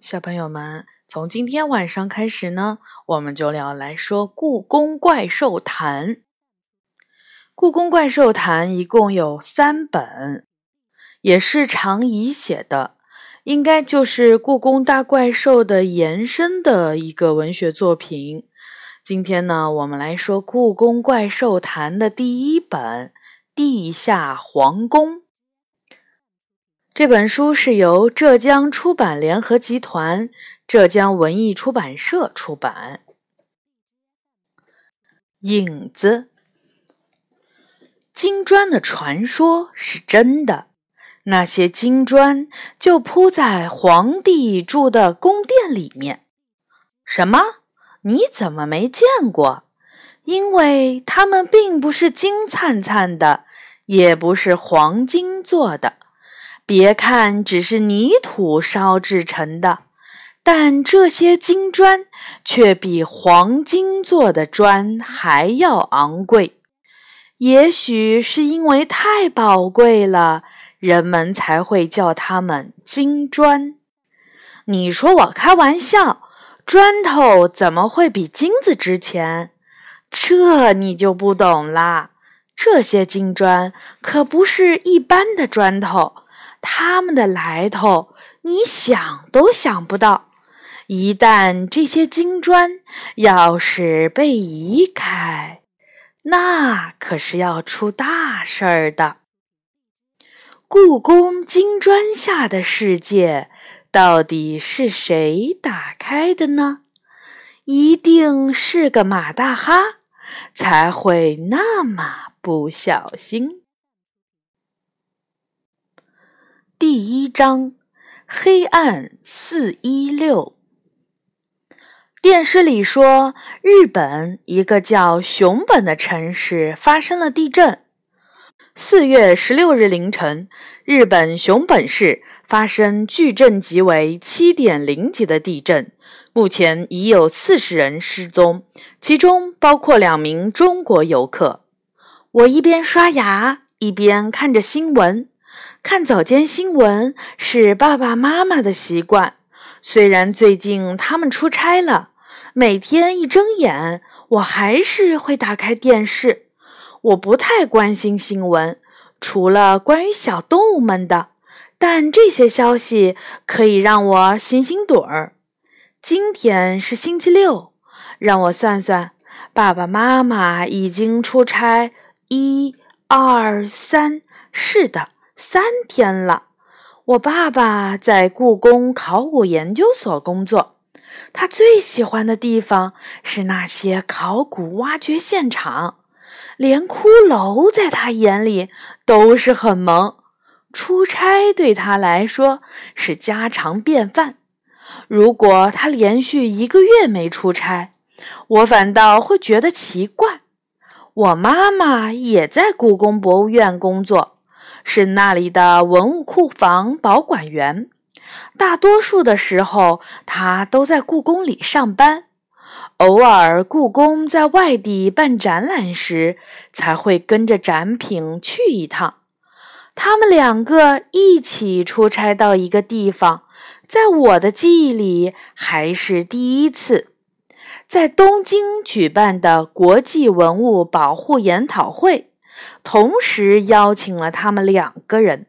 小朋友们，从今天晚上开始呢，我们就要来说《故宫怪兽谈》。《故宫怪兽谈》一共有三本，也是常怡写的，应该就是《故宫大怪兽》的延伸的一个文学作品。今天呢，我们来说《故宫怪兽谈》的第一本《地下皇宫》。这本书是由浙江出版联合集团、浙江文艺出版社出版。影子，金砖的传说是真的。那些金砖就铺在皇帝住的宫殿里面。什么？你怎么没见过？因为它们并不是金灿灿的，也不是黄金做的。别看只是泥土烧制成的，但这些金砖却比黄金做的砖还要昂贵。也许是因为太宝贵了，人们才会叫它们金砖。你说我开玩笑？砖头怎么会比金子值钱？这你就不懂啦。这些金砖可不是一般的砖头。他们的来头，你想都想不到。一旦这些金砖要是被移开，那可是要出大事儿的。故宫金砖下的世界，到底是谁打开的呢？一定是个马大哈，才会那么不小心。第一章：黑暗四一六。电视里说，日本一个叫熊本的城市发生了地震。四月十六日凌晨，日本熊本市发生巨震级为七点零级的地震，目前已有四十人失踪，其中包括两名中国游客。我一边刷牙，一边看着新闻。看早间新闻是爸爸妈妈的习惯。虽然最近他们出差了，每天一睁眼，我还是会打开电视。我不太关心新闻，除了关于小动物们的，但这些消息可以让我醒醒盹儿。今天是星期六，让我算算，爸爸妈妈已经出差一二三，是的。三天了，我爸爸在故宫考古研究所工作。他最喜欢的地方是那些考古挖掘现场，连骷髅在他眼里都是很萌。出差对他来说是家常便饭。如果他连续一个月没出差，我反倒会觉得奇怪。我妈妈也在故宫博物院工作。是那里的文物库房保管员，大多数的时候他都在故宫里上班，偶尔故宫在外地办展览时才会跟着展品去一趟。他们两个一起出差到一个地方，在我的记忆里还是第一次，在东京举办的国际文物保护研讨会。同时邀请了他们两个人。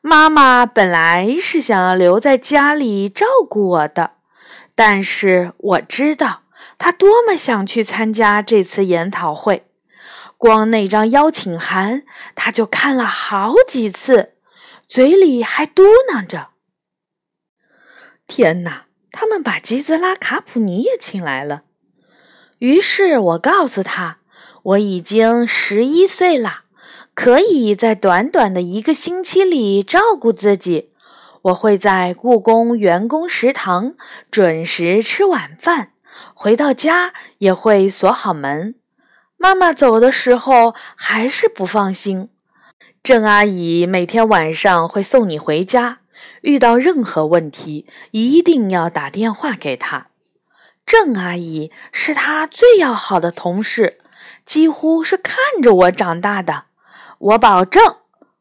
妈妈本来是想要留在家里照顾我的，但是我知道她多么想去参加这次研讨会。光那张邀请函，她就看了好几次，嘴里还嘟囔着：“天哪，他们把吉泽拉卡普尼也请来了。”于是我告诉他。我已经十一岁了，可以在短短的一个星期里照顾自己。我会在故宫员工食堂准时吃晚饭，回到家也会锁好门。妈妈走的时候还是不放心。郑阿姨每天晚上会送你回家，遇到任何问题一定要打电话给她。郑阿姨是她最要好的同事。几乎是看着我长大的，我保证。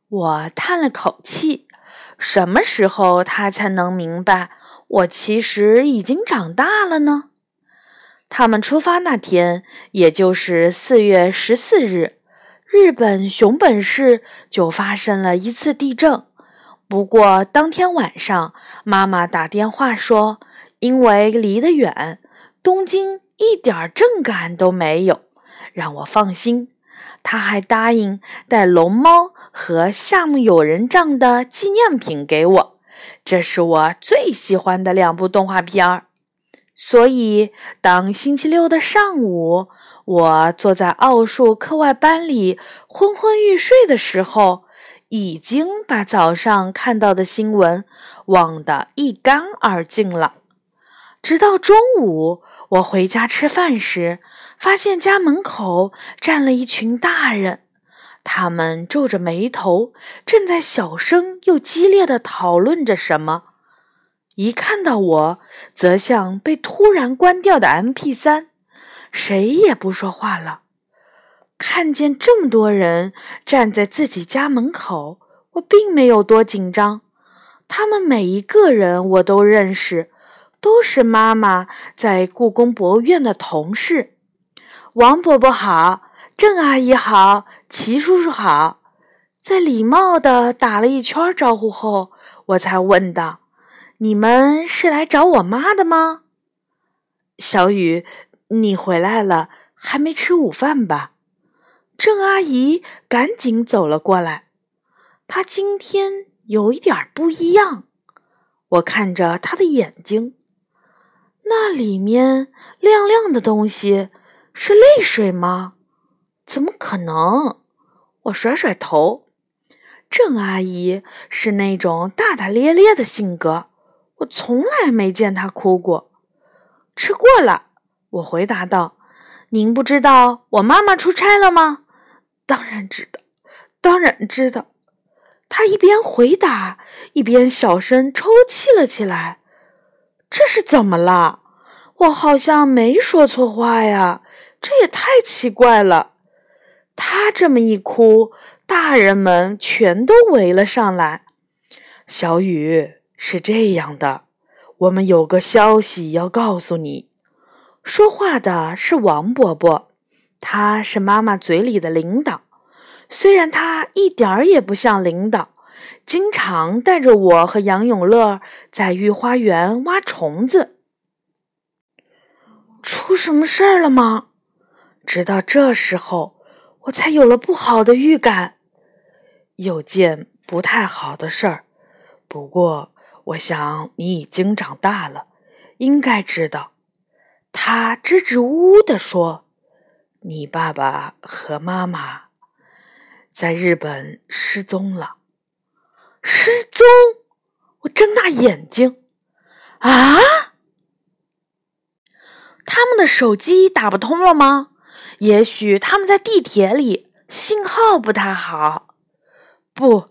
我叹了口气。什么时候他才能明白我其实已经长大了呢？他们出发那天，也就是四月十四日，日本熊本市就发生了一次地震。不过当天晚上，妈妈打电话说，因为离得远，东京一点震感都没有，让我放心。他还答应带龙猫和夏目友人帐的纪念品给我，这是我最喜欢的两部动画片儿。所以，当星期六的上午，我坐在奥数课外班里昏昏欲睡的时候，已经把早上看到的新闻忘得一干二净了。直到中午，我回家吃饭时，发现家门口站了一群大人，他们皱着眉头，正在小声又激烈地讨论着什么。一看到我，则像被突然关掉的 MP3，谁也不说话了。看见这么多人站在自己家门口，我并没有多紧张。他们每一个人我都认识，都是妈妈在故宫博物院的同事。王伯伯好，郑阿姨好，齐叔叔好。在礼貌地打了一圈招呼后，我才问道。你们是来找我妈的吗？小雨，你回来了，还没吃午饭吧？郑阿姨赶紧走了过来。她今天有一点不一样。我看着她的眼睛，那里面亮亮的东西是泪水吗？怎么可能？我甩甩头。郑阿姨是那种大大咧咧的性格。我从来没见她哭过。吃过了，我回答道：“您不知道我妈妈出差了吗？”“当然知道，当然知道。”他一边回答，一边小声抽泣了起来。这是怎么了？我好像没说错话呀，这也太奇怪了。他这么一哭，大人们全都围了上来。小雨。是这样的，我们有个消息要告诉你。说话的是王伯伯，他是妈妈嘴里的领导。虽然他一点儿也不像领导，经常带着我和杨永乐在御花园挖虫子。出什么事儿了吗？直到这时候，我才有了不好的预感，有件不太好的事儿。不过。我想你已经长大了，应该知道。他支支吾吾地说：“你爸爸和妈妈在日本失踪了。”失踪！我睁大眼睛。啊！他们的手机打不通了吗？也许他们在地铁里，信号不太好。不，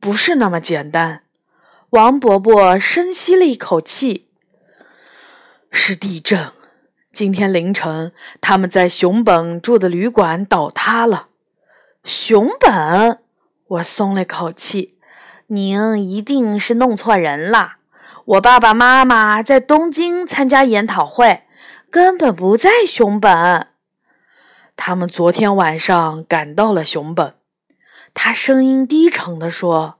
不是那么简单。王伯伯深吸了一口气。是地震。今天凌晨，他们在熊本住的旅馆倒塌了。熊本，我松了口气。您一定是弄错人了。我爸爸妈妈在东京参加研讨会，根本不在熊本。他们昨天晚上赶到了熊本。他声音低沉地说。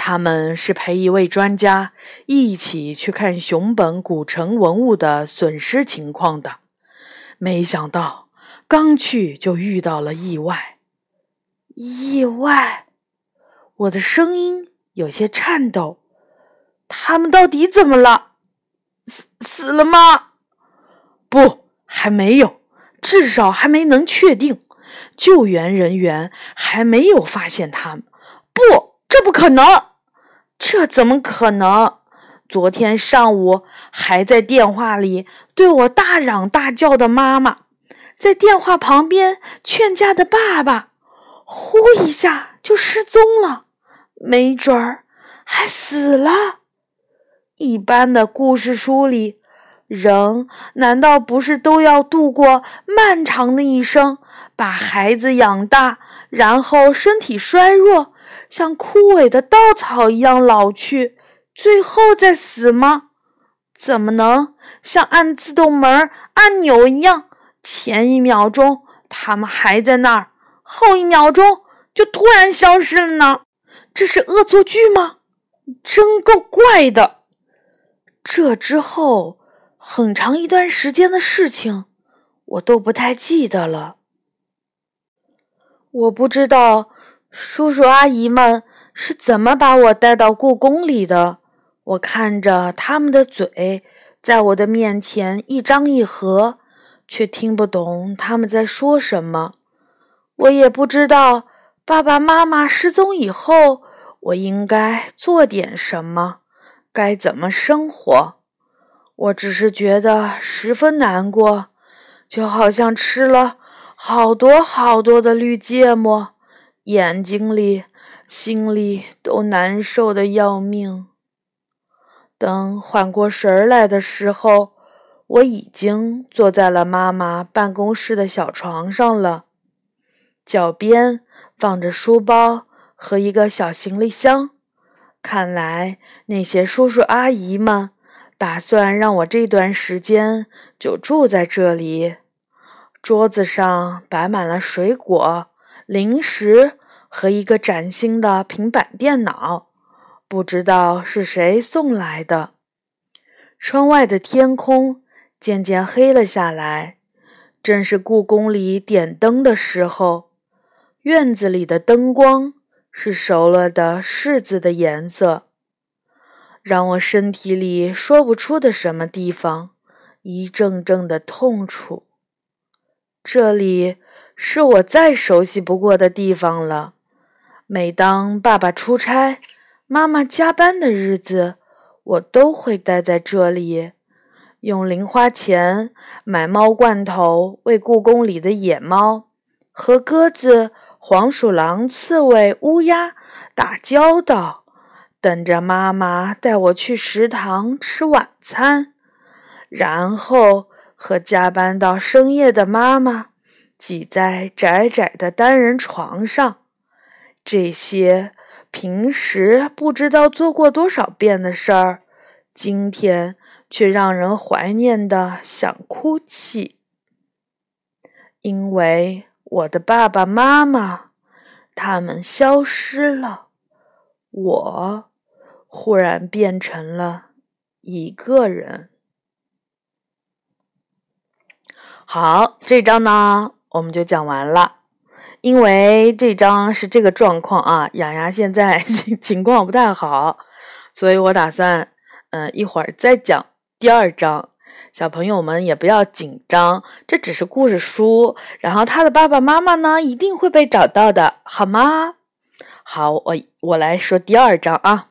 他们是陪一位专家一起去看熊本古城文物的损失情况的，没想到刚去就遇到了意外。意外，我的声音有些颤抖。他们到底怎么了？死死了吗？不，还没有，至少还没能确定。救援人员还没有发现他们。不，这不可能。这怎么可能？昨天上午还在电话里对我大嚷大叫的妈妈，在电话旁边劝架的爸爸，呼一下就失踪了，没准儿还死了。一般的故事书里，人难道不是都要度过漫长的一生，把孩子养大，然后身体衰弱？像枯萎的稻草一样老去，最后再死吗？怎么能像按自动门按钮一样？前一秒钟他们还在那儿，后一秒钟就突然消失了呢？这是恶作剧吗？真够怪的。这之后很长一段时间的事情，我都不太记得了。我不知道叔叔阿姨们是怎么把我带到故宫里的。我看着他们的嘴在我的面前一张一合，却听不懂他们在说什么。我也不知道爸爸妈妈失踪以后，我应该做点什么，该怎么生活。我只是觉得十分难过，就好像吃了好多好多的绿芥末，眼睛里、心里都难受的要命。等缓过神来的时候，我已经坐在了妈妈办公室的小床上了，脚边放着书包和一个小行李箱。看来那些叔叔阿姨们打算让我这段时间就住在这里。桌子上摆满了水果、零食和一个崭新的平板电脑。不知道是谁送来的。窗外的天空渐渐黑了下来，正是故宫里点灯的时候。院子里的灯光是熟了的柿子的颜色，让我身体里说不出的什么地方一阵阵的痛楚。这里是我再熟悉不过的地方了。每当爸爸出差，妈妈加班的日子，我都会待在这里，用零花钱买猫罐头，喂故宫里的野猫，和鸽子、黄鼠狼、刺猬、乌鸦打交道，等着妈妈带我去食堂吃晚餐，然后和加班到深夜的妈妈挤在窄窄的单人床上。这些。平时不知道做过多少遍的事儿，今天却让人怀念的想哭泣。因为我的爸爸妈妈，他们消失了，我忽然变成了一个人。好，这章呢，我们就讲完了。因为这章是这个状况啊，雅雅现在 情情况不太好，所以我打算，嗯，一会儿再讲第二章。小朋友们也不要紧张，这只是故事书，然后他的爸爸妈妈呢一定会被找到的，好吗？好，我我来说第二章啊。